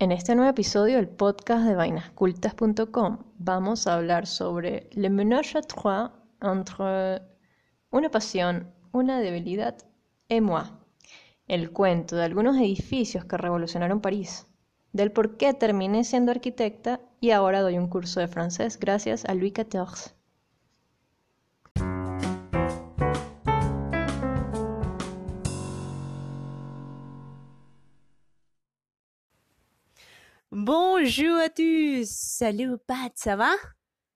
En este nuevo episodio del podcast de vainascultas.com vamos a hablar sobre le ménage à trois entre una pasión, una debilidad et moi. El cuento de algunos edificios que revolucionaron París, del por qué terminé siendo arquitecta y ahora doy un curso de francés gracias a Louis XIV. Bonjour à tous. Salut Pat, ça va?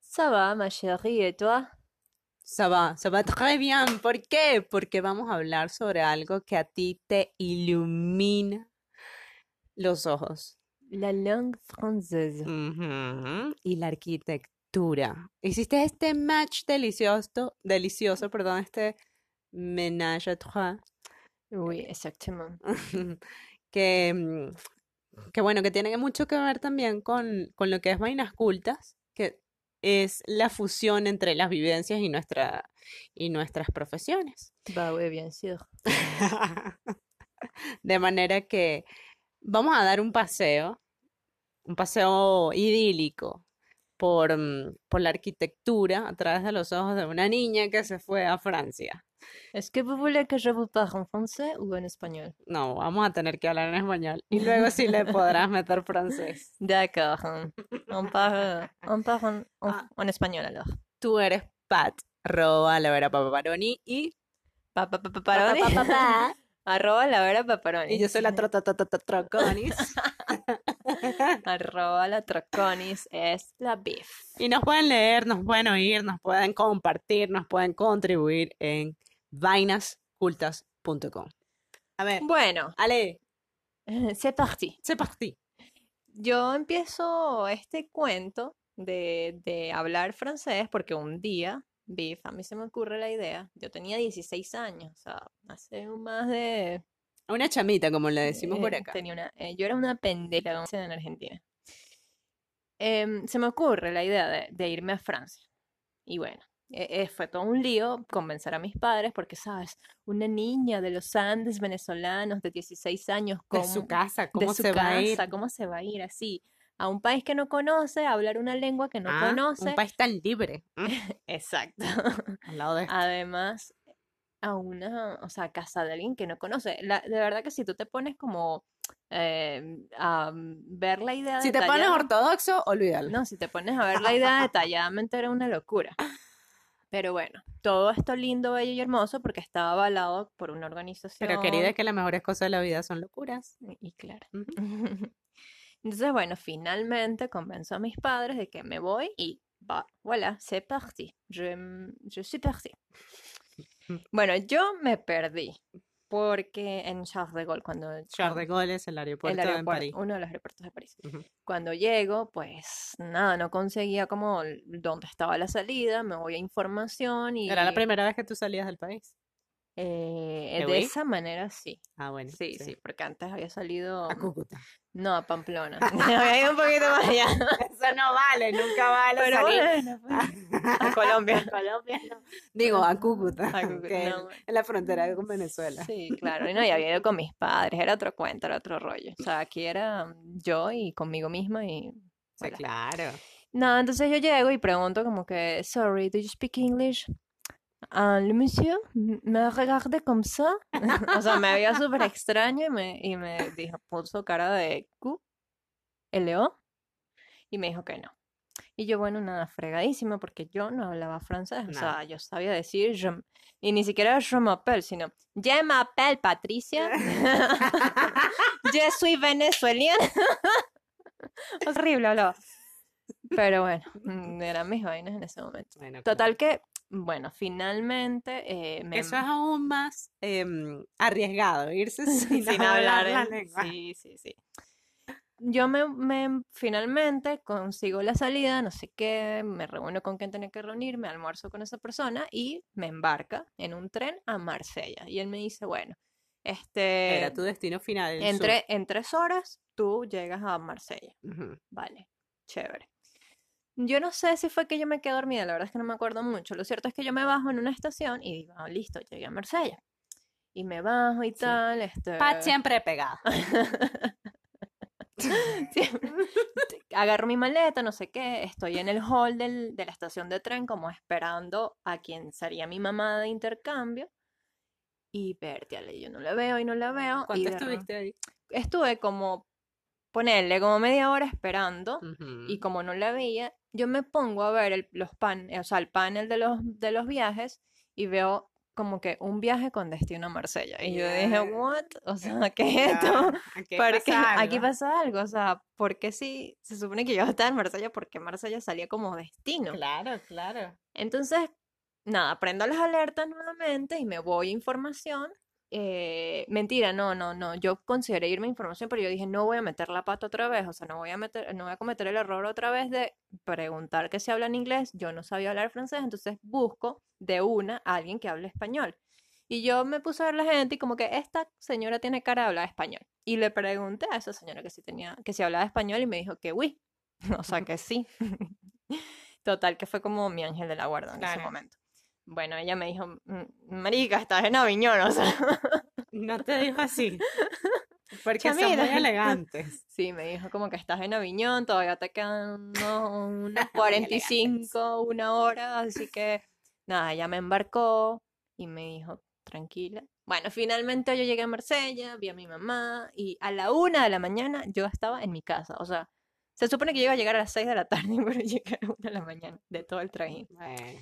Ça va, ma chérie, et toi? Ça va, ça va très bien. ¿Por qué? Porque vamos a hablar sobre algo que a ti te ilumina los ojos. La langue française. Ujú, Y la arquitectura. Hiciste este match delicioso, delicioso, perdón, este ménage à trois. Oui, exactement. que, mm, que bueno, que tiene mucho que ver también con, con lo que es Vainas Cultas, que es la fusión entre las vivencias y, nuestra, y nuestras profesiones. Bah oui, bien sûr. De manera que vamos a dar un paseo, un paseo idílico por, mm, por la arquitectura a través de los ojos de una niña que se fue a Francia. Est-ce que vous voulez que je vous parle en français ou en espagnol? No, vamos a tener que hablar en español y luego sí le podrás meter francés. D'accord. On parle, on parle en, Ah. en espagnol alors. Tú eres Pat, arroba la vera paparoni y Pa, pa, pa, paparoni. Pa. Arroba la vera paparoni. Y yo soy la trota troconis. Arroba la troconis es la beef. Y nos pueden leer, nos pueden oír, nos pueden compartir, nos pueden contribuir en vainascultas.com. A ver, Bueno, Ale, c'est parti. c'est parti. Yo empiezo este cuento de, de hablar francés porque un día, Biff, a mí se me ocurre la idea. Yo tenía 16 años, o sea, hace más de Una chamita, como le decimos por Eh, acá. tenía una, eh, yo era una pendeja como dicen en Argentina. Em, se me ocurre la idea de, de irme a Francia. Y bueno, eh, eh, fue todo un lío convencer a mis padres porque, ¿sabes? Una niña de los Andes venezolanos de 16 años De con, su casa, de ¿cómo su se va a ir? ¿cómo se va a ir así? A un país que no conoce, a hablar una lengua que no Ah, conoce. Un país tan libre. mm, Exacto. Al lado de Además, a una, o sea, casa de alguien que no conoce. La- de verdad que si tú te pones como eh, a ver la idea Si te pones ortodoxo, olvídalo. no, si te pones a ver la idea detalladamente era una locura. Pero bueno, todo esto lindo, bello y hermoso porque estaba avalado por una organización. Pero querida, que las mejores cosas de la vida son locuras. Y claro. Entonces, bueno, finalmente convenzo a mis padres de que me voy y va, voilà, c'est parti. Je, je suis parti. Bueno, yo me perdí porque en Charles de Gaulle, cuando Charles de Gaulle es el el aeropuerto París. uno de los aeropuertos de París. Cuando llego, pues nada, no conseguía como dónde estaba la salida, me voy a información y Era la primera vez que tú salías del país. Eh, ¿Te de esa manera sí. Ah, bueno. Sí, sí, porque antes había salido A Cúcuta. no a Pamplona. había ido un poquito más allá. Eso no vale, nunca vale Pero salir bueno, pues, a Colombia. a Colombia, no. Digo, a Cúcuta, A Cúcuta, no, en la frontera con Venezuela. Sí, claro. Y no, y había ido con mis padres, era otro cuento, era otro rollo. O sea, aquí era yo y conmigo misma y... Sí, claro. No, entonces yo llego y pregunto como que, sorry, do you speak English? Ah, le monsieur me regarde comme ça. o sea, me veía súper extraño y me, y me dijo, puso cara de Q, L-O, y me dijo que no. Y yo, bueno, nada, fregadísima, porque yo no hablaba francés. O sea, yo sabía decir, je y ni siquiera je m'appelle, sino, je m'appelle Patricia, je suis vénézuelienne. Horrible hablaba. Pero bueno, mm, eran mis vainas en ese momento. Bueno, Total que, bueno, finalmente eh, me Eso es aún más em, arriesgado, irse sin, sin hablar hablar la en- lengua. Sí, sí, sí. Yo me, me finalmente consigo la salida, no sé qué, me reúno con quien tenía que reunirme, almuerzo con esa persona y me embarca en un tren a Marsella. Y él me dice, bueno, este, Era tu destino final. el en, sur. tre- en tres horas tú llegas a Marsella. Vale, chévere. Yo no sé si fue que yo me quedé dormida, la verdad es que no me acuerdo mucho. Lo cierto es que yo me bajo en una estación y digo, "Ah, listo, llegué a Marsella. Y me bajo y tal, este... Pat siempre pegada. Sí, agarro mi maleta, no sé qué, estoy en el hall del- de la estación de tren como esperando a quien sería mi mamá de intercambio. Y vértiale, yo no la veo y no la veo. y ¿Cuánto estuviste ahí? Estuve como, ponerle como media hora esperando Ujú. y como no la veía, yo me pongo a ver el, los pan, o sea, el panel de los, de los viajes y veo como que un viaje con destino a Marsella. Y yo dije, what? O sea, ¿qué es esto? Aquí pasa Aquí algo. pasa algo, o sea, ¿por qué si se supone que yo estaba en Marsella? Porque Marsella salía como destino. Claro, claro. Entonces, nada, prendo las alertas nuevamente y me voy a información. Eh, mentira, no, no, no. Yo consideré irme a información, pero yo dije, no voy a meter la pata otra vez, o sea, no voy a meter, no voy a cometer el error otra vez de preguntar que se habla en inglés. Yo no sabía hablar francés, entonces busco de una a alguien que hable español. Y yo me puse a ver la gente y como que esta señora tiene cara de hablar español. Y le pregunté a esa señora que sí tenía, que si hablaba español y me dijo que oui, o sea que sí. Total, que fue como mi ángel de la guarda en ese Claro. momento. Bueno, ella me dijo, "Mm, marica, estás en Aviñón, o sea. No te dijo así. Porque son muy elegantes. Sí, me dijo como que estás en Aviñón, todavía te quedan unos, unos Muy 45, una hora, así que nada, ella me embarcó y me dijo, tranquila. Bueno, finalmente yo llegué a Marsella, vi a mi mamá y a la una de la mañana yo estaba en mi casa, o sea, se supone que yo iba a llegar a las 6 de la tarde, pero llegué a la una de la mañana de todo el trajín. Bueno.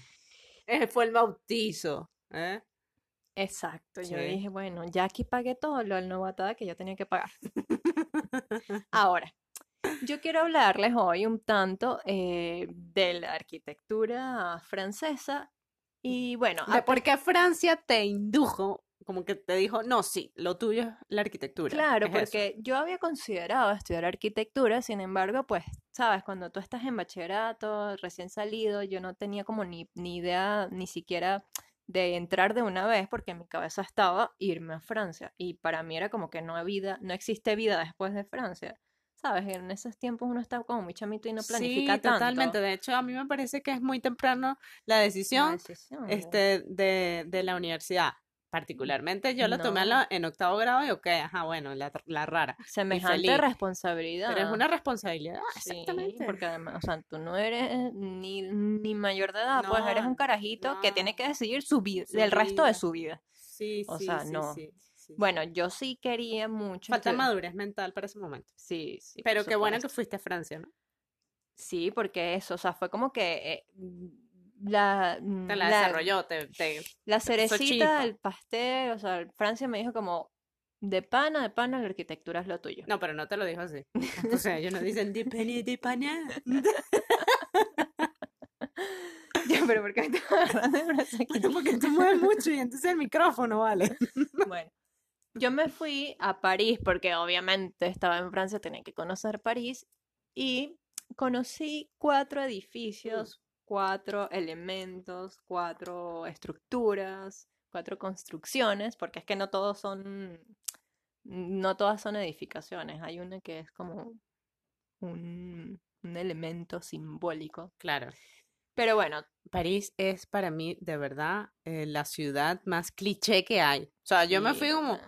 Ese fue el bautizo. ¿eh? Exacto, yo dije, bueno, ya aquí pagué todo lo del novatada que yo tenía que pagar. Ahora, yo quiero hablarles hoy un tanto eh, de la arquitectura francesa y bueno, De por qué Francia te indujo, como que te dijo, no, sí, lo tuyo es la arquitectura. claro, es eso". porque yo había considerado estudiar arquitectura, sin embargo, pues, sabes, cuando tú estás en bachillerato, recién salido, yo no tenía como ni, ni idea, ni siquiera de entrar de una vez, porque en mi cabeza estaba irme a Francia, y para mí era como que no hay vida, no existe vida después de Francia. Sabes, en esos tiempos uno está como muy chamito y no planifica sí, tanto totalmente. De hecho, a mí me parece que es muy temprano la la decisión decisión de- este, de, de la universidad. Particularmente yo lo tomé No. en octavo grado y ok, ajá, bueno, la, la rara. semejante responsabilidad. Pero es una responsabilidad, Sí, exactamente. porque además, o sea, tú no eres ni, ni mayor de edad, pues eres No, un carajito que tiene no. que decidir su vida, Su el resto de su vida. Sí, o sí, sea, sí, no. sí, sí, Bueno, sí. yo sí quería mucho. Falta madurez mental para ese momento. Sí, sí. Pero qué bueno que fuiste a Francia, ¿no? Sí, porque eso, o sea, fue como que eh, la, Te la, la- desarrolló, te, te- la cerecita del pastel, o sea, Francia me dijo como, de pana, de pana, la arquitectura es lo tuyo. No, pero no te lo dijo así. O sea, ellos no dicen de penny de pana. Ya, pero ¿por qué me estás agarrando el brazo aquí? Bueno, porque tú mueves mucho y entonces el micrófono, vale. Bueno, yo me fui a París porque obviamente estaba en Francia, tenía que conocer París y conocí cuatro edificios, cuatro elementos, cuatro estructuras, cuatro construcciones, porque es que no todos son, no todas son edificaciones, hay una que es como un, un elemento simbólico. Claro. Pero bueno, París es para mí, de verdad, eh, la ciudad más cliché que hay. O sea, yo me fui como,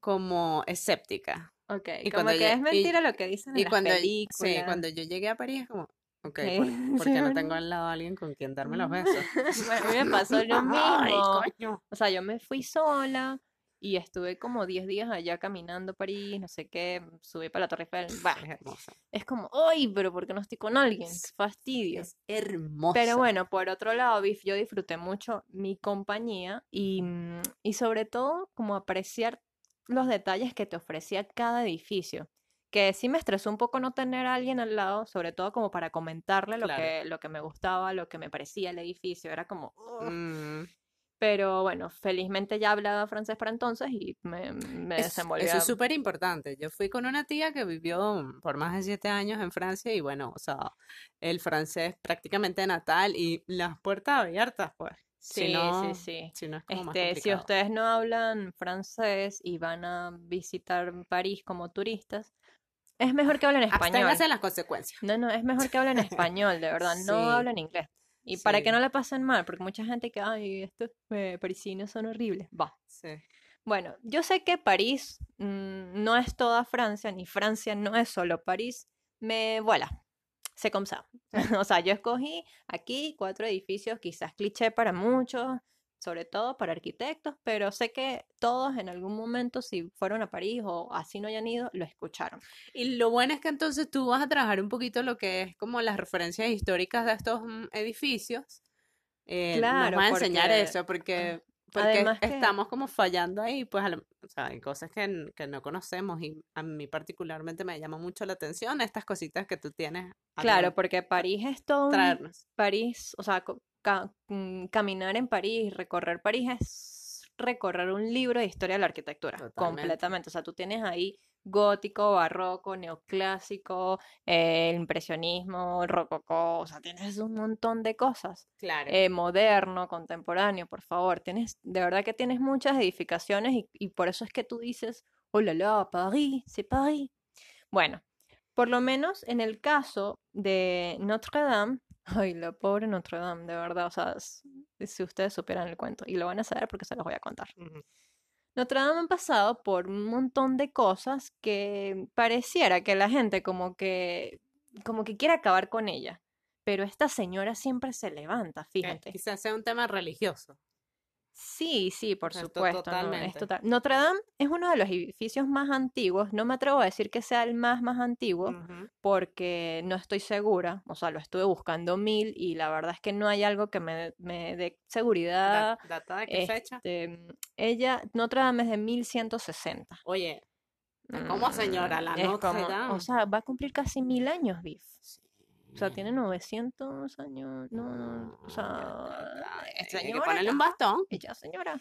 como escéptica. Ok, y como cuando que yo- es y- mentira lo que dicen en Y las cuando, sí, cuando yo llegué a París, como, ok, Ok, ¿por, por qué no tengo al lado a alguien con quien darme los besos? Bueno, a mí me pasó lo Ay, mismo. coño. O sea, yo me fui sola y estuve como 10 días allá caminando París, no sé qué, subí para la Torre Eiffel. Bah, Es es como, ¡ay! Pero ¿por qué no estoy con alguien? Es- Fastidio. Es hermosa. Pero bueno, por otro lado, yo disfruté mucho mi compañía y, mm, y sobre todo como apreciar los detalles que te ofrecía cada edificio. Que sí me estresó un poco no tener a alguien al lado, sobre todo como para comentarle lo Claro. que, lo que me gustaba, lo que me parecía el edificio. Era como. Mm, Pero bueno, felizmente ya hablaba francés para entonces y me, me es- desenvolvía. eso es súper importante. Yo fui con una tía que vivió por más de siete años en Francia y bueno, o sea, el francés prácticamente natal y las puertas abiertas, pues. Si Sí, no, sí, sí. si no es como más Este, si ustedes no hablan francés y van a visitar París como turistas, es mejor que hablen español. Absténgase las consecuencias. No, no, es mejor que hablen español, de verdad, no Sí. hablen inglés. Y para que no le pasen mal, porque mucha gente que, ay, estos eh, parisinos son horribles. Va. Sí. Bueno, yo sé que París mm, no es toda Francia, ni Francia no es solo París. Me vuela. se comsa. o sea, yo escogí aquí cuatro edificios, quizás cliché para muchos, sobre todo para arquitectos, pero sé que todos en algún momento, si fueron a París o así no hayan ido, lo escucharon. Y lo bueno es que entonces tú vas a trabajar un poquito lo que es como las referencias históricas de estos mm, edificios. Eh, Claro, nos va a enseñar porque- eso, porque, porque que- estamos como fallando ahí, pues o sea, hay cosas que, que no conocemos y a mí particularmente me llama mucho la atención estas cositas que tú tienes Claro, porque París es todo un- traernos. París, o sea, ca- mm, caminar en París, recorrer París es recorrer un libro de historia de la arquitectura, Totalmente. completamente. O sea, tú tienes ahí gótico, barroco, neoclásico, eh, impresionismo, rococó, o sea, tienes un montón de cosas. Claro. Eh, moderno, contemporáneo, por favor. Tienes, de verdad que tienes muchas edificaciones y, y por eso es que tú dices, oh la la, París, c'est París. Bueno, por lo menos en el caso de Notre Dame, ay, la pobre Notre Dame, de verdad, o sea, si ustedes supieran el cuento, y lo van a saber porque se los voy a contar. Notre Dame ha pasado por un montón de cosas que pareciera que la gente como que, como que quiere acabar con ella. Pero esta señora siempre se levanta, Que fíjate. quizás sea un tema religioso. Sí, sí, por Esto supuesto. ¿no? Es totalmente. total- Notre Dame es uno de los edificios más antiguos. No me atrevo a decir que sea el más más antiguo porque no estoy segura. O sea, lo estuve buscando mil y la verdad es que no hay algo que me, me dé seguridad. Da- ¿Data de qué fecha? Este, ella, Notre Dame es de 1160. Oye, ¿cómo señora? La Mm, Notre Dame. O sea, va a cumplir casi mil años, Biff. Sí. O sea, tiene 900 años. No, no, o sea, es que señora ponerle un bastón. Ella, señora.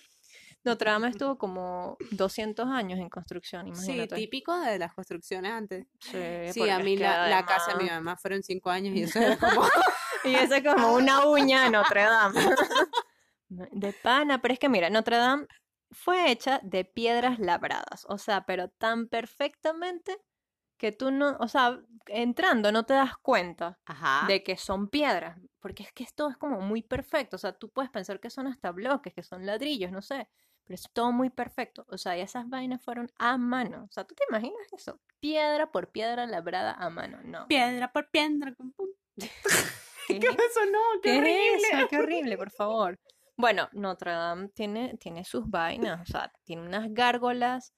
Notre Dame estuvo como 200 años en construcción, Sí, imagínate. típico de las construcciones antes. Sí, Sí, a es mí que la, la casa de mi mamá fueron cinco años y eso era como... Y eso es como una uña de Notre Dame. De pana, pero es que mira, Notre Dame fue hecha de piedras labradas, o sea, pero tan perfectamente que tú no, o sea, entrando no te das cuenta Ajá. de que son piedras, porque es que esto es como muy perfecto, o sea, tú puedes pensar que son hasta bloques, que son ladrillos, no sé, pero es todo muy perfecto, o sea, y esas vainas fueron a mano, o sea, ¿tú te imaginas eso? Piedra por piedra labrada a mano, no. Piedra por piedra. con pum. ¿Qué ¿Qué es eso? No, qué, ¿Qué horrible. es eso? Qué horrible, por favor. Bueno, Notre Dame tiene, tiene sus vainas, o sea, tiene unas gárgolas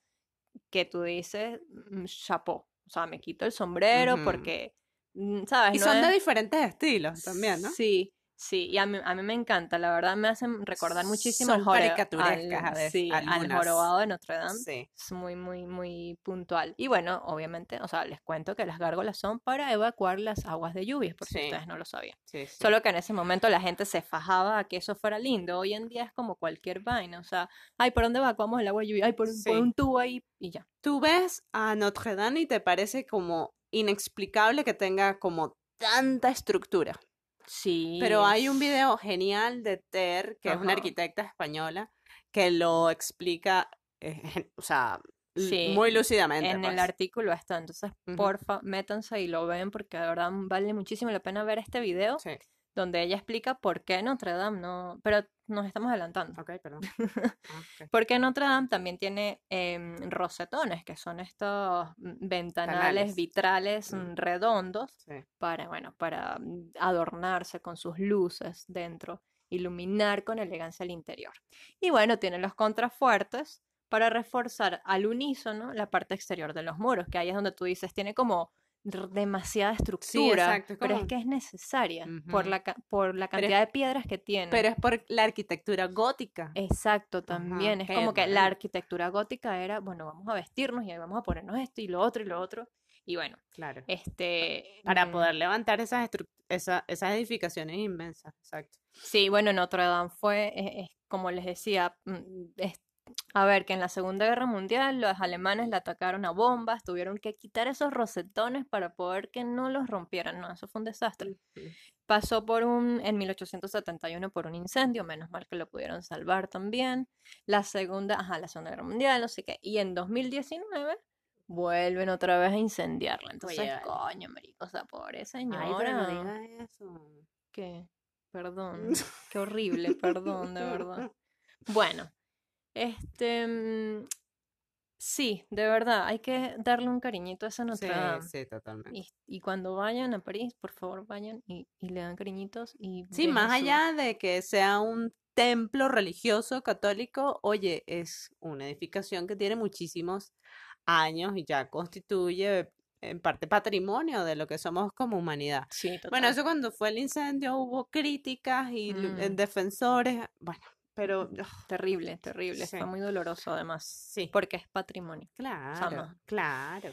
que tú dices, mm, chapeau. O sea, me quito el sombrero porque, mm, ¿sabes? Y No son de es- diferentes estilos también, ¿no? Sí, sí, y a mí, a mí me encanta, la verdad me hacen recordar muchísimo al, Son jore- caricaturescas al- a veces, sí, al jorobado de Notre Dame. Sí. Es muy, muy, muy puntual. Y bueno, obviamente, o sea, les cuento que las gárgolas son para evacuar las aguas de lluvias, por si Sí. ustedes no lo sabían. Solo que en ese momento la gente se fajaba a que eso fuera lindo. Hoy en día es como cualquier vaina. O sea, ay, ¿por dónde evacuamos el agua de lluvia? Ay, por, por un tubo ahí y ya. Tú ves a Notre Dame y te parece como inexplicable que tenga como tanta estructura. Sí. Pero hay un video genial de Ter, que es una arquitecta española, que lo explica, eh, o sea, Sí, muy lúcidamente. En el pues. artículo está. Entonces, porfa, métanse y lo ven porque de verdad vale muchísimo la pena ver este video Sí, donde ella explica por qué Notre Dame no. Pero nos estamos adelantando. ok, perdón. Ah. Porque Notre Dame también tiene em, rosetones, que son estos mm, ventanales Canales. vitrales Mm. mm, redondos Sí. para, bueno, para adornarse con sus luces dentro, iluminar con elegancia el interior. Y bueno, tiene los contrafuertes para reforzar al unísono la parte exterior de los muros, que ahí es donde tú dices, tiene como demasiada estructura, exacto, pero es que es necesaria por la, por la es- cantidad de piedras que tiene. Pero es por la arquitectura gótica. Exacto, también. Es como que la arquitectura gótica era, bueno, vamos a vestirnos y ahí vamos a ponernos esto y lo otro y lo otro. Y bueno, Claro. este... Para mm, poder levantar esas, esa- esas edificaciones inmensas. Exacto. Sí, bueno, Notre Dame fue, es- es como les decía, mm, es- a ver, que en la Segunda Guerra Mundial los alemanes la atacaron a bombas, tuvieron que quitar esos rosetones para poder que no los rompieran, no, eso fue un desastre. Pasó por un, en 1871 por un incendio, menos mal que lo pudieron salvar también. La segunda, ajá, la Segunda Guerra Mundial, no sé qué. Y en 2019 vuelven otra vez a incendiarla. Entonces, Oye, coño, marico, o sea, pobre Ay, pero no señora. digas eso. ¿Qué? Perdón. Qué horrible, perdón, de verdad. Bueno, este, mm, Sí, de verdad, hay que darle un cariñito a esa Sí, Notre Dame. sí, totalmente. Y, y cuando vayan a París, por favor vayan y, y le dan cariñitos y Sí, más su- allá de que sea un templo religioso católico, oye, es una edificación que tiene muchísimos años y ya constituye en parte patrimonio de lo que somos como humanidad. Sí, Bueno, total. eso cuando fue el incendio hubo críticas y Mm. defensores, bueno, pero Terrible, terrible. Sí. Fue muy doloroso además, sí, porque es patrimonio. claro, Sama. claro.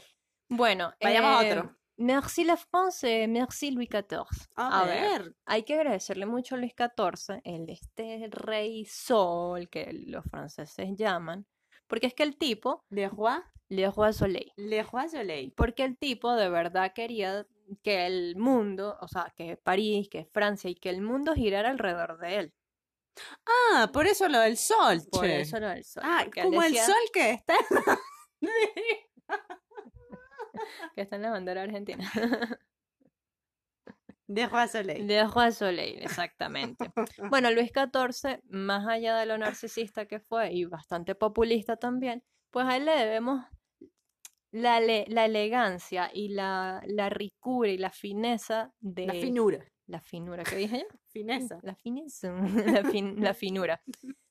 Bueno, Vayamos a eh, otro. Merci la France, merci Louis XIV. A, A ver, ver. Hay que agradecerle mucho a Luis XIV, el este rey sol que los franceses llaman, porque es que el tipo, Le Roi, Le Roi Soleil, Le Roi Soleil. porque el tipo de verdad quería que el mundo, o sea, que París, que Francia y que el mundo girara alrededor de él. Ah, por eso lo del sol, Por che. eso era el sol. Ah, como el sol que está. que está en la bandera argentina. De Roi Soleil. Le Roi Soleil, exactamente. Bueno, Luis XIV, más allá de lo narcisista que fue y bastante populista también, pues a él le debemos la, la elegancia y la, la ricura y la fineza de... La finura. La finura, ¿qué dije yo? Fineza. La fineza, la, fin- la finura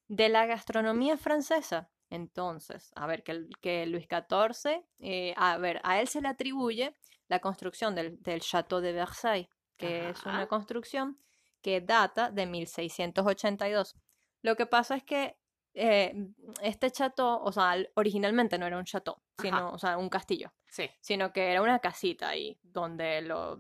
de la gastronomía francesa. Entonces, a ver, que, que Luis XIV, eh, a ver, a él se le atribuye la construcción del, del Château de Versailles, que es una construcción que data de 1682. Lo que pasa es que eh, este chateau, o sea, originalmente no era un chateau, sino, o sea, un castillo Sí. sino que era una casita ahí donde lo,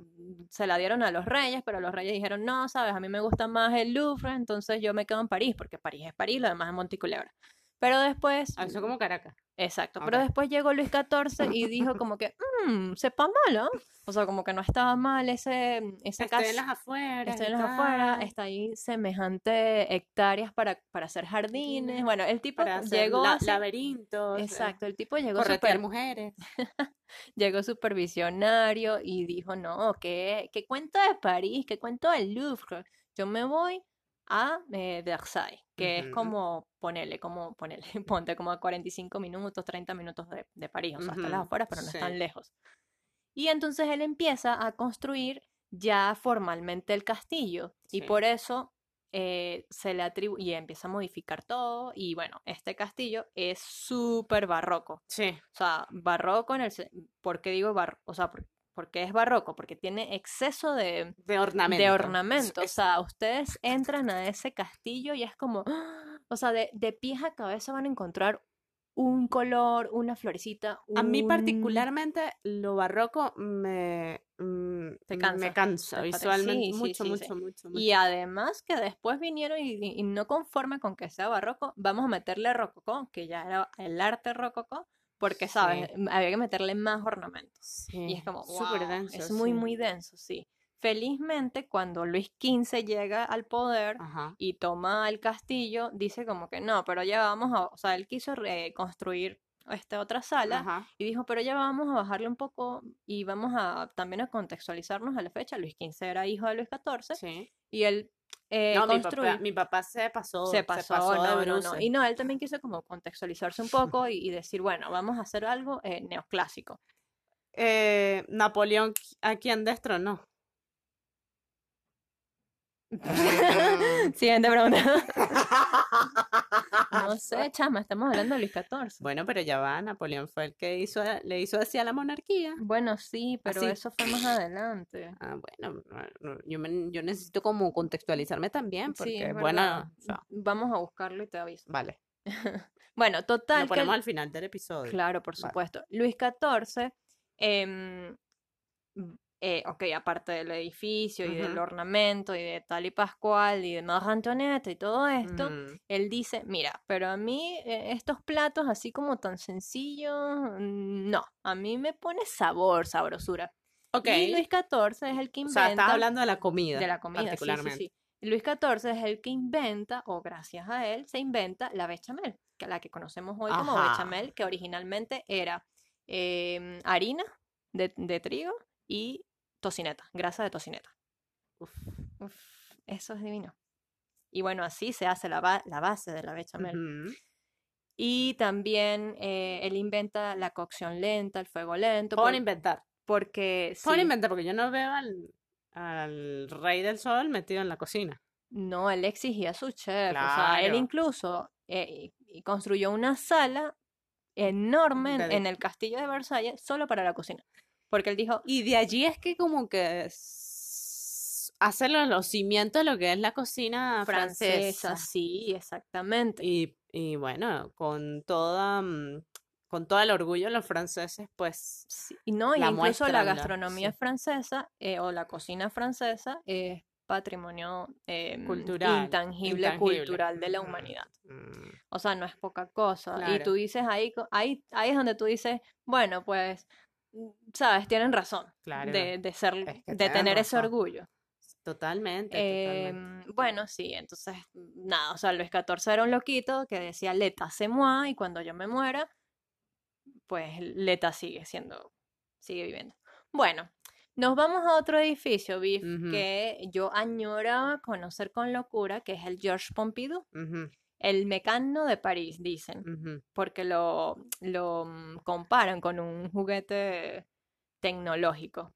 se la dieron a los reyes, pero los reyes dijeron, no, sabes, a mí me gusta más el Louvre, entonces yo me quedo en París, porque París es París, lo demás es Monticulebra. Pero después, Ah, Eso como Caracas. exacto, pero Ok. después llegó Luis XIV y dijo como que, mmm, sepa mal, ¿ah?". O sea, como que no estaba mal ese, ese Estoy en cas- las afueras. Está y en las afueras, está ahí semejante hectáreas para, para hacer jardines. Bueno, el tipo Para llegó la- así- laberintos. eh, Exacto, el tipo llegó súper mujeres. llegó supervisionario y dijo, no, ¿qué, qué cuento de París? ¿Qué cuento del Louvre? Yo me voy a eh, Versailles, que es como, ponele, como, ponele, ponte como a 45 minutos, 30 minutos de, de París, o sea, hasta las afueras, pero no sí. es tan lejos. Y entonces él empieza a construir ya formalmente el castillo y por eso eh, se le atribuye y empieza a modificar todo y bueno, este castillo es súper barroco. Sí. O sea, barroco en el... ¿Por qué digo barroco? O sea, por, ¿por qué es barroco? Porque tiene exceso de, De ornamento. de ornamento. O Es- sea, ustedes entran a ese castillo y es como... ¡ah! O sea, de, de pies a cabeza van a encontrar un color, una florecita. A mí un- particularmente lo barroco me, mm, cansa, me cansa visualmente sí, mucho, sí, mucho, sí. mucho, mucho. Y además que después vinieron y, y- y no conforme con que sea barroco, vamos a meterle rococó, que ya era el arte rococó, porque, ¿sabes? Sí. Había que meterle más ornamentos. Sí, Y es como, súper wow, denso, es muy, sí. muy denso, sí. Felizmente, cuando Luis XV llega al poder Ajá. y toma el castillo, dice como que no, pero ya vamos a, o sea, él quiso reconstruir esta otra sala Ajá. y dijo, pero ya vamos a bajarle un poco y vamos a también a contextualizarnos a la fecha. Luis XV era hijo de Luis XIV Sí. y él eh, No, mi papá, mi papá se pasó, se pasó, de no, no, no. bruces. Y no, él también quiso como contextualizarse un poco y, y decir, bueno, vamos a hacer algo eh, neoclásico. Eh, Napoleón, ¿a quién destronó? Siguiente pregunta. No sé, chama, estamos hablando de Luis XIV. Bueno, pero ya va, Napoleón fue el que hizo, le hizo así a la monarquía. Bueno, sí, pero Así. eso fue más adelante. Ah, bueno, no, no, yo, me- yo necesito como contextualizarme también, porque, bueno, verdad. o sea, Vamos a buscarlo y te aviso. vale, Bueno, total. lo ponemos al final del episodio. Claro, por Vale. supuesto. Luis XIV, eh, ok, aparte del edificio y del Ujú. ornamento y de tal y Pascual y de Marie Antoinette y todo esto, Ujú. él dice, mira, pero a mí eh, estos platos así como tan sencillos, mm, no, a mí me pone sabor, sabrosura. Ok, Y Luis XIV es el que o inventa... sea, estás hablando de la comida, de la comida, sí, sí, sí. Luis XIV es el que inventa, o gracias a él, se inventa la bechamel, que la que conocemos hoy como bechamel, que originalmente era em, harina de, de trigo y tocineta, grasa de tocineta. Uf. Uf, eso es divino. Y bueno, así se hace la, ba- la base de la bechamel. Y también eh, él inventa la cocción lenta, el fuego lento. Pueden por- inventar. porque Pueden sí, inventar porque yo no veo al, al rey del sol metido en la cocina. no, él exigía su chef. O sea, él incluso eh, construyó una sala enorme De- en el castillo de Versalles solo para la cocina. Porque él dijo, Y de allí es que como que s- hace los, cimientos de lo que es la cocina francesa, francesa. sí, exactamente. Y, y bueno, con toda, mm, con todo el orgullo de los franceses, pues Sí, y no, y la incluso la gastronomía sí. francesa eh, o la cocina francesa es patrimonio em, Cultural, intangible, intangible. cultural de la Ujú. humanidad. mm, O sea, no es poca cosa. Y tú dices ahí, ahí, ahí es donde tú dices, bueno, pues, mm, sabes, tienen razón Claro. de, de ser, Es que de tener ese orgullo. totalmente, totalmente. Em, bueno, sí, entonces, nada, o sea, Luis XIV era un loquito que decía, Leta c'est moi, y cuando yo me muera, pues Leta sigue siendo, sigue viviendo. Bueno, nos vamos a otro edificio, Biff, que yo añoraba conocer con locura, que es el Georges Pompidou, el mecano de París, dicen, porque lo, lo mm, comparan con un juguete tecnológico.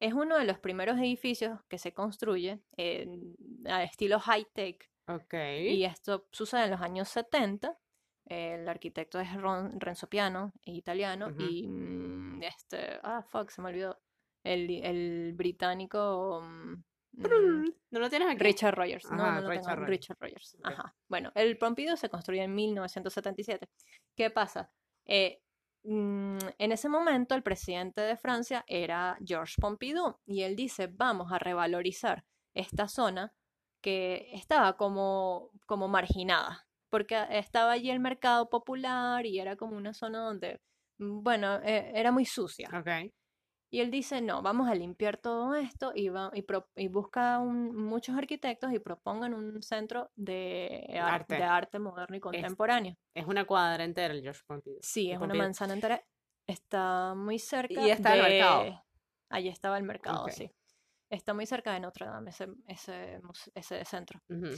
Es uno de los primeros edificios que se construye en, a estilo high-tech Ok. y esto sucede en los años 70. El arquitecto es Ron- Renzo Piano, es italiano, y mm, este, ah, fuck, se me olvidó, el, el británico mm, ¿No lo tienes aquí? Richard Rogers, no, Ajá, no lo tengo, Richard Rogers. Richard Rogers, ajá. Bueno, el Pompidou se construye en 1977. ¿Qué pasa? Eh, mm, en ese momento el presidente de Francia era Georges Pompidou y él dice, vamos a revalorizar esta zona que estaba como, como marginada, porque estaba allí el mercado popular y era como una zona donde, mm, bueno, eh, era muy sucia. Ok. Y él dice, no, vamos a limpiar todo esto y, va, y, pro- y busca un- muchos arquitectos y propongan un centro de, ar- Arte. de arte moderno y contemporáneo. Es una cuadra entera el George Pompidou. Sí, es una Pompidou. manzana entera. Está muy cerca Y está el mercado. de... Allí estaba el mercado, Ok. sí. Está muy cerca de Notre Dame, ese, ese, ese centro. Ujú.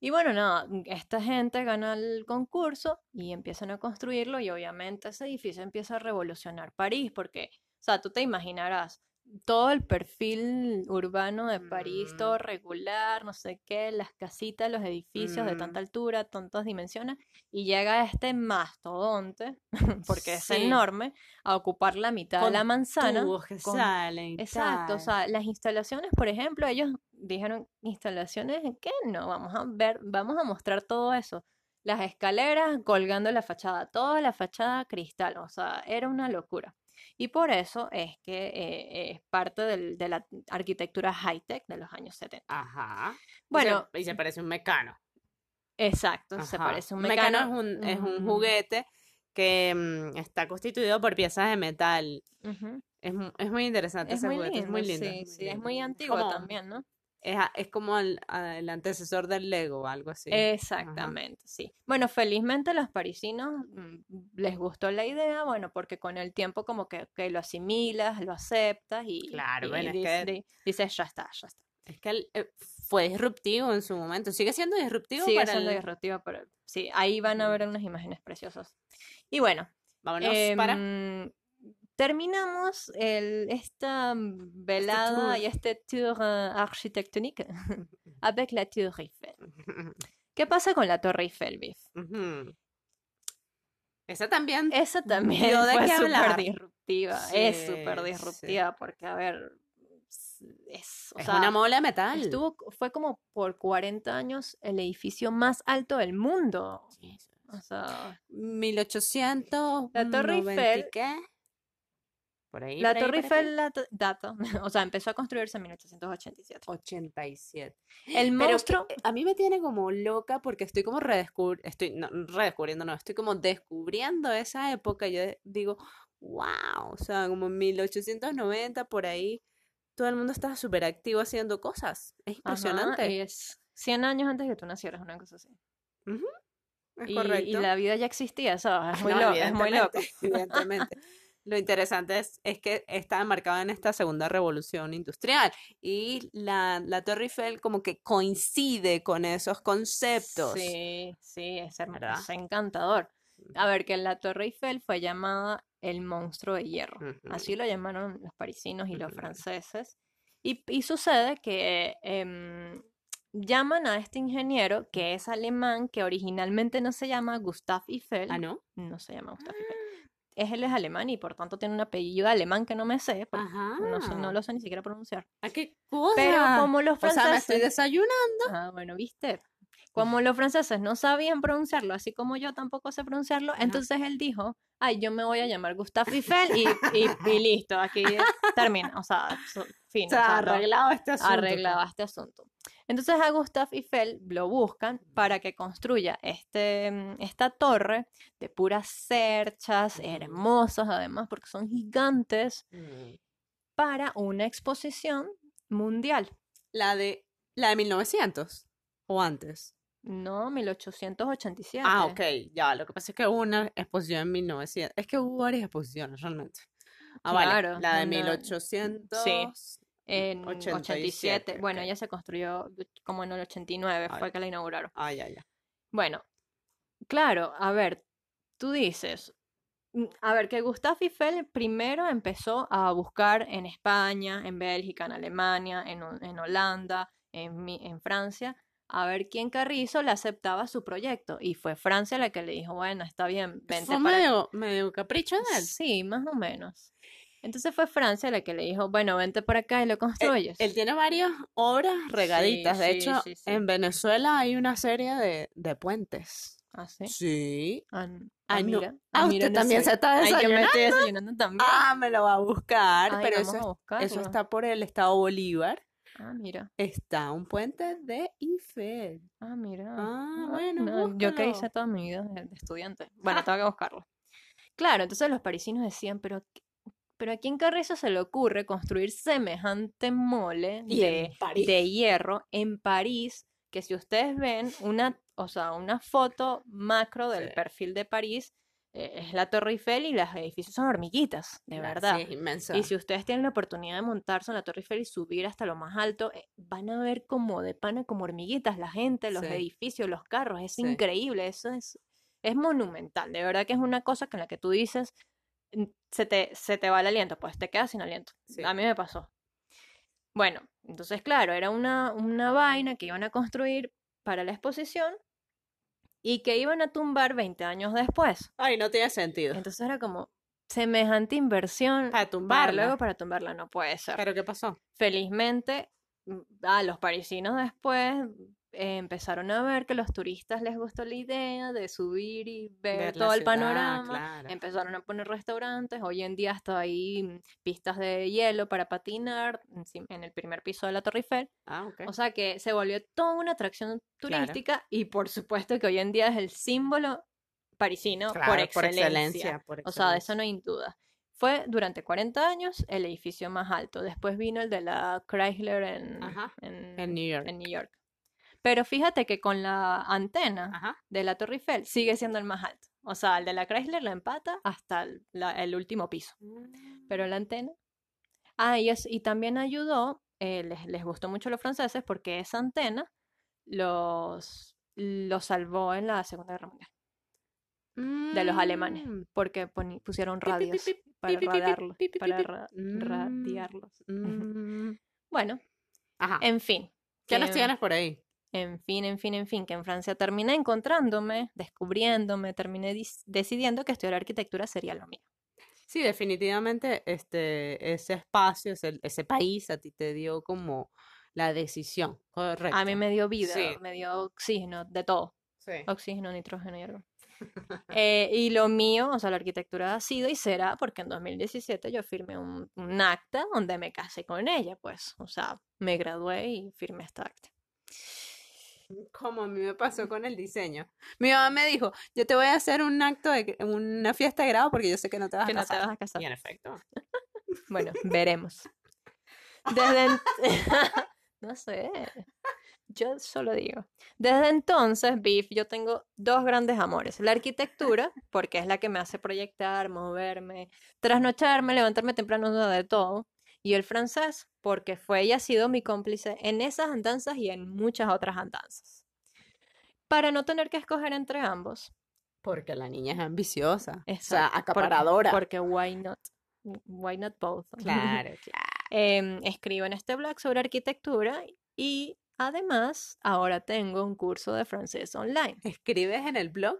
Y bueno, nada, esta gente gana el concurso y empiezan a construirlo y obviamente ese edificio empieza a revolucionar París porque, o sea, tú te imaginarás todo el perfil urbano de París, todo Mm. regular, no sé qué, las casitas, los edificios de tanta Mm. altura, tantas dimensiones, y llega este mastodonte, porque es enorme, a ocupar la mitad de la manzana. Tubos que con- salen. Exacto, o sea, las instalaciones, por ejemplo, ellos dijeron, instalaciones, ¿qué? No, vamos a ver, vamos a mostrar todo eso. Las escaleras colgando la fachada, toda la fachada cristal, o sea, era una locura. Y por eso es que eh, es parte del- de la arquitectura high-tech de los años 70. Ajá. Y se- Bueno, y se parece un mecano. exacto, se parece a un mecano. mecano. es un, es un juguete que mm, está constituido por piezas de metal. Es, es muy interesante Es ese muy juguete, es muy lindo, lindo. sí, sí, es lindo. muy antiguo como- también, ¿no? Es, es como el, antecesor del Lego o algo así. Exactamente, sí. Bueno, felizmente a los parisinos mm, les gustó la idea, bueno, porque con el tiempo como que, que lo asimilas, lo aceptas y, Claro, y bueno, es dic- que- di- dices, ya está, ya está. Es que eh, fue disruptivo en su momento. Sigue siendo disruptivo Sigue para siendo el- disruptivo, pero sí, ahí van a ver unas imágenes preciosas. Y bueno, Vámonos para... terminamos el, esta velada y este tour eh, architectónique avec la Tour Eiffel. ¿Qué pasa con la Torre Eiffel, Biff? Ujú. Esa también Esa también de fue súper disruptiva. es Sí, súper sí. disruptiva porque, a ver, es, o es sea, una mola de metal. estuvo, fue como por 40 años el edificio más alto del mundo. Jesus. O sea, 1800. La Torre Eiffel- ¿Qué? Por ahí. la por ahí, Torre. Eiffel la data, o sea, empezó a construirse en 1887. 87. El que, monstruo, eh, a mí me tiene como loca porque estoy como redescubriendo, estoy no, redescubriendo, no, estoy como descubriendo esa época. Yo digo, wow, o sea, como en 1890 por ahí, todo el mundo estaba súper activo haciendo cosas. Es ajá, impresionante. y es 100 años antes que tú nacieras, una cosa así. Es Y, correcto. y la vida ya existía, ¿sabes? Es muy, No, loco, es muy loco. evidentemente. Lo interesante es, es que está enmarcado en esta segunda revolución industrial y la, la Torre Eiffel como que coincide con esos conceptos. Sí, sí, es, es encantador. A ver, que la Torre Eiffel fue llamada el monstruo de hierro. Así lo llamaron los parisinos y los franceses. Y, y sucede que em, llaman a este ingeniero que es alemán, que originalmente no se llama Gustav Eiffel. Ah, ¿no? No se llama Gustav Eiffel. Es, él es alemán y por tanto tiene un apellido alemán que no me sé, no, sé- no lo sé ni siquiera pronunciar. ¿A qué cosa? Pero como los O sea, me estoy franceses... desayunando. Ah, bueno, viste. Como los franceses no sabían pronunciarlo, así como yo tampoco sé pronunciarlo, entonces él dijo, ay, yo me voy a llamar Gustav Eiffel y, y, y listo, aquí termina, o sea, fin, O sea, arreglado este asunto. arreglaba este asunto. Entonces a Gustav Eiffel lo buscan para que construya este, mm, esta torre de puras cerchas, hermosas además, porque son gigantes, Mm. para una exposición mundial. La de, la de 1900 o antes. No, 1887. Ah, ok, ya. Lo que pasa es que hubo una exposición en 1900. Es que hubo varias exposiciones realmente. Ah, vale. Claro, La de una- 1800. En 87. 87, Bueno, ella se construyó como en el 89, Ay. fue que la inauguraron. Ah, ya, ya. Bueno, claro, a ver, tú dices, mm, a ver, que Gustave Eiffel primero empezó a buscar en España, en Bélgica, en Alemania, en, en Holanda, en, en Francia, a ver quién Carrizo le aceptaba su proyecto. Y fue Francia la que le dijo, bueno, está bien, vente Fue para medio, medio capricho de él. Sí, más o menos. Entonces fue Francia la que le dijo, bueno, vente por acá y lo construyes. Él tiene varias obras regaditas. de sí, hecho, sí, en Venezuela hay una serie de, de puentes. ¿Ah, sí? Sí. Ah, n- ah, Ay, no. mira. Ah, mira, usted no también se está Ay, yo me desayunando. estoy desayunando también. Ah, me lo va a buscar. Ay, pero eso, a eso está por el estado Bolívar. Ah, mira. Está un puente de Eiffel. Ah, mira. Ah, Ah, bueno, no, yo que hice toda mi vida de, estudiante. Bueno, Ah. tengo que buscarlo. Claro, entonces los parisinos decían, pero, ¿qué- pero ¿a quién Carrizo se le ocurre construir semejante mole Y de, hierro en París? Que si ustedes ven una, o sea, una foto macro del Sí. perfil de París, eh, es la Torre Eiffel y los edificios son hormiguitas, de La- verdad. Sí, es inmensa. Y si ustedes tienen la oportunidad de montarse en la Torre Eiffel y subir hasta lo más alto, eh, van a ver como de pana, como hormiguitas, la gente, los Sí. edificios, los carros. Es Sí. increíble, eso es, es monumental. De verdad que es una cosa que en la que tú dices, se te, se te va el aliento, pues te quedas sin aliento. Sí. A mí me pasó. Bueno, entonces claro, era una, una vaina que iban a construir para la exposición y que iban a tumbar 20 años después. Ay, no tiene sentido. Entonces era como semejante inversión Para para tumbarla. luego para tumbarla no puede ser. ¿Pero qué pasó? Felizmente, mm, a los parisinos después eh, empezaron a ver que los turistas les gustó la idea de subir y ver, todo el panorama. claro. Empezaron a poner restaurantes. Hoy en día hasta ahí mm, pistas de hielo para patinar encim- en el primer piso de la Torre Eiffel. Ah, ok. O sea que se volvió toda una atracción Claro. turística y por supuesto que hoy en día es el símbolo parisino Claro, por excelencia. por O sea, de eso no hay duda. Fue durante 40 años el edificio más alto. Después vino el de la Chrysler en, Ajá, en, en New York. en New York. Pero fíjate que con la antena Ajá. de la Torre Eiffel sigue siendo el más alto. O sea, el de la Chrysler la empata hasta el, la- el último piso. Pero la antena. Ah, y, es- y también ayudó, eh, les, les gustó mucho a los franceses porque esa antena los, los salvó en la Segunda Guerra Mundial de los alemanes, Mm. porque poni- pusieron Pi, pi, pi, radios pi, para Para ra- Mm, radiarlos. mm. Bueno, Ajá. en fin. ¿Qué nos tienes por ahí? En fin, en fin, en fin, que en Francia terminé encontrándome, descubriéndome, terminé decidiendo que estudiar arquitectura sería lo mío. Sí, definitivamente este, ese espacio, ese, ese país a ti te dio como la decisión correcta. A mí me dio vida, Sí. me dio oxígeno, de todo. Sí. Oxígeno, nitrógeno y algo. Eh, y lo mío, o sea, la arquitectura ha sido y será porque en 2017 yo firmé un, un acta donde me casé con ella, pues. O sea, me gradué y firmé esta acta. Como a mí me pasó con el diseño. Mi mamá me dijo, yo te voy a hacer un acto, de, una fiesta de grado porque yo sé que no te vas Que a no te casar. vas a casar. Y en efecto. Bueno, veremos. Desde en- no sé. Yo solo digo. Desde entonces, Beef, yo tengo dos grandes amores. La arquitectura, porque es la que me hace proyectar, moverme, trasnocharme, levantarme temprano de todo. Y el francés, porque fue y ha sido mi cómplice en esas andanzas y en muchas otras andanzas. Para no tener que escoger entre ambos, Porque la niña es ambiciosa. O sea, Exacto, porque- acaparadora. Porque, why not? Why not both? Claro, claro. Em, escribo en este blog sobre arquitectura y además ahora tengo un curso de francés online. Escribes en el blog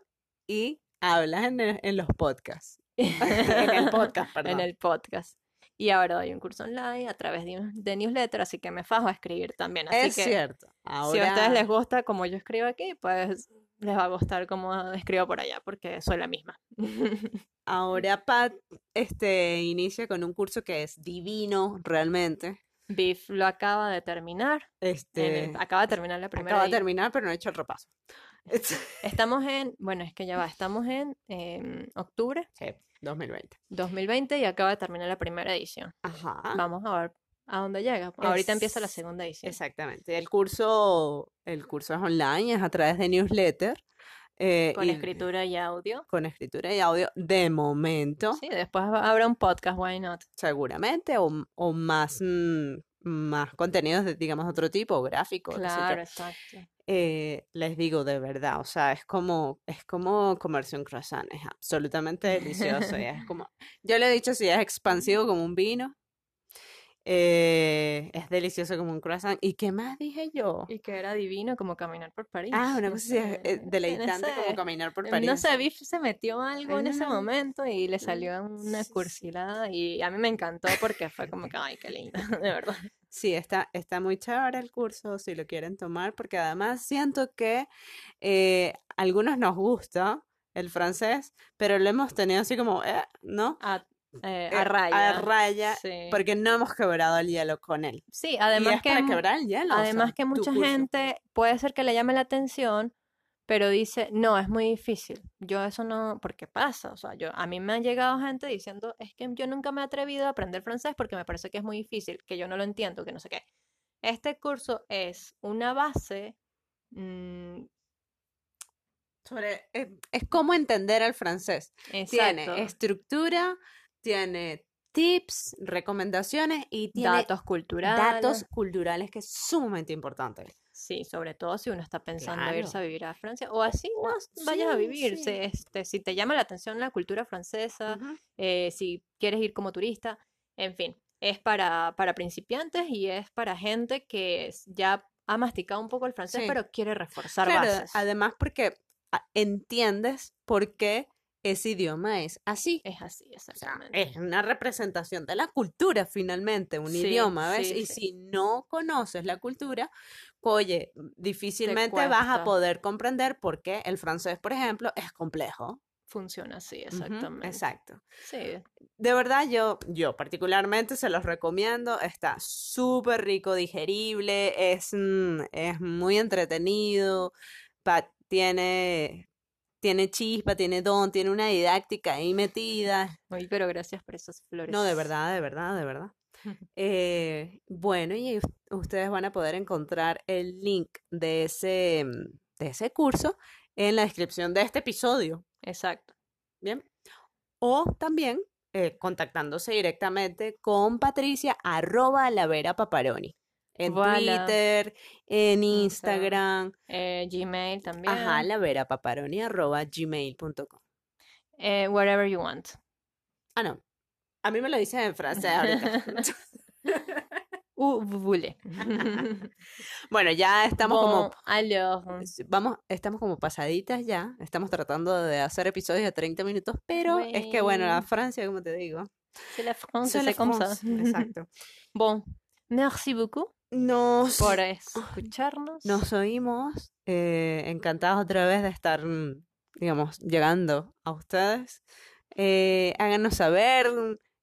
y hablas en, el- en los podcasts. en el podcast, perdón. en el podcast. Y ahora doy un curso online a través de, de newsletter, así que me fajo a escribir también. Así es que cierto. si a Ahora, ustedes les gusta como yo escribo aquí, pues les va a gustar como escribo por allá, porque soy la misma. ahora Pat este, inicia con un curso que es divino realmente. Biff lo acaba de terminar. en el- Este, acaba de terminar la primera. acaba de terminar, pero no he hecho el repaso. Estamos en, bueno, es que ya va, estamos en em, octubre Sí, 2020. 2020 y acaba de terminar la primera edición. Ajá. Vamos a ver a dónde llega. Ahorita empieza la segunda edición. Exactamente. El curso, el curso es online, es a través de newsletter. eh, Con y- escritura y audio. Con escritura y audio de momento, Sí, después habrá un podcast, why not? seguramente, o, o más, mm, más contenidos de, digamos, otro tipo, gráficos. Claro, exacto. Eh, les digo de verdad, o sea, es como, es como comerse un croissant, es absolutamente delicioso. y es como, yo le he dicho si es expansivo como un vino, eh, es delicioso como un croissant. ¿Y qué más dije yo? Y que era divino como caminar por París. Ah, una no cosa eh, no deleitante sé. como caminar por Eh, París. No sé, Biff se metió algo en ese Ah, momento y le salió una cursilada y a mí me encantó porque fue como que, ay, qué linda, de verdad. Sí, está, está muy chévere el curso si lo quieren tomar, porque además siento que eh, a algunos nos gusta el francés, pero lo hemos tenido así como, eh, ¿no? A, eh, Eh, a raya. A raya, Sí. porque no hemos quebrado el hielo con él. Sí, Y además es que, para mu- quebrar el hielo. o además sea, que mucha gente puede ser que le llame la atención, pero dice, no, es muy difícil. Yo eso no, porque pasa, o sea, yo, a mí me han llegado gente diciendo, es que yo nunca me he atrevido a aprender francés porque me parece que es muy difícil, que yo no lo entiendo, que no sé qué. Este curso es una base, mm, Sobre, eh, es como entender el francés. Tiene estructura, tiene tips, recomendaciones y tiene datos culturales. datos culturales que es sumamente importante. Sí, sobre todo si uno está pensando Claro. irse a vivir a Francia o así no vayas a vivir. sí. este, si te llama la atención la cultura francesa, Ujú. eh, si quieres ir como turista, en fin, es para, para principiantes y es para gente que ya ha masticado un poco el francés, Sí. pero quiere reforzar Claro, bases. además porque ah, entiendes por qué ese idioma es así. Es así, O sea, exactamente. es una representación de la cultura finalmente, un Sí, idioma, ¿ves? sí, y sí. si no conoces la cultura, oye, difícilmente vas a poder comprender por qué el francés, por ejemplo, es complejo. Funciona así, exactamente. exacto. Sí, De verdad, yo, yo particularmente se los recomiendo. Está súper rico, digerible, es, mm, es muy entretenido, tiene, tiene chispa, tiene don, tiene una didáctica ahí metida. Uy, pero gracias por esas flores. No, de verdad, de verdad, de verdad. Eh, bueno, y us- ustedes van a poder encontrar el link de ese, mm, de ese curso en la descripción de este episodio. Exacto. Bien. O también eh, contactándose directamente con Patricia, arroba la Vera Paparoni. En Voilà. Twitter, en sea, Instagram. Eh, Gmail también. Ajá, la Vera Paparoni, arroba gmail.com. Eh, wherever you want. Ah, no. A mí me lo dicen en francés ahorita. Bueno, ya estamos como alors, Vamos, estamos como pasaditas ya. Estamos tratando de hacer episodios de 30 minutos, pero es que bueno, la. Francia, como te digo. c'est la France, c'est comme ça. Exacto. Bon, merci beaucoup Nos, por escucharnos. nos oímos. eh, encantados otra vez de estar, mm, digamos, llegando a ustedes. Eh, háganos saber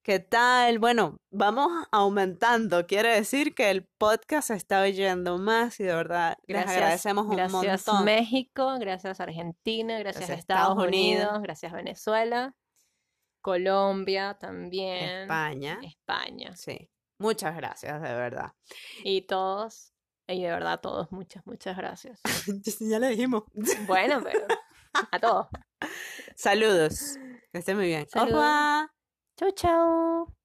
qué tal. Bueno, vamos aumentando. Quiere decir que el podcast se está oyendo más y de verdad les Gracias, agradecemos un gracias montón. México, gracias Argentina, gracias, Gracias Estados, Estados Unidos. Unidos, gracias Venezuela, Colombia también, España. España. Sí. Muchas gracias, de verdad. Y todos, y de verdad todos, muchas, muchas gracias. ya lo dijimos. Bueno, pero a todos. Saludos. Que estén muy bien. Saludos. Chau, chau.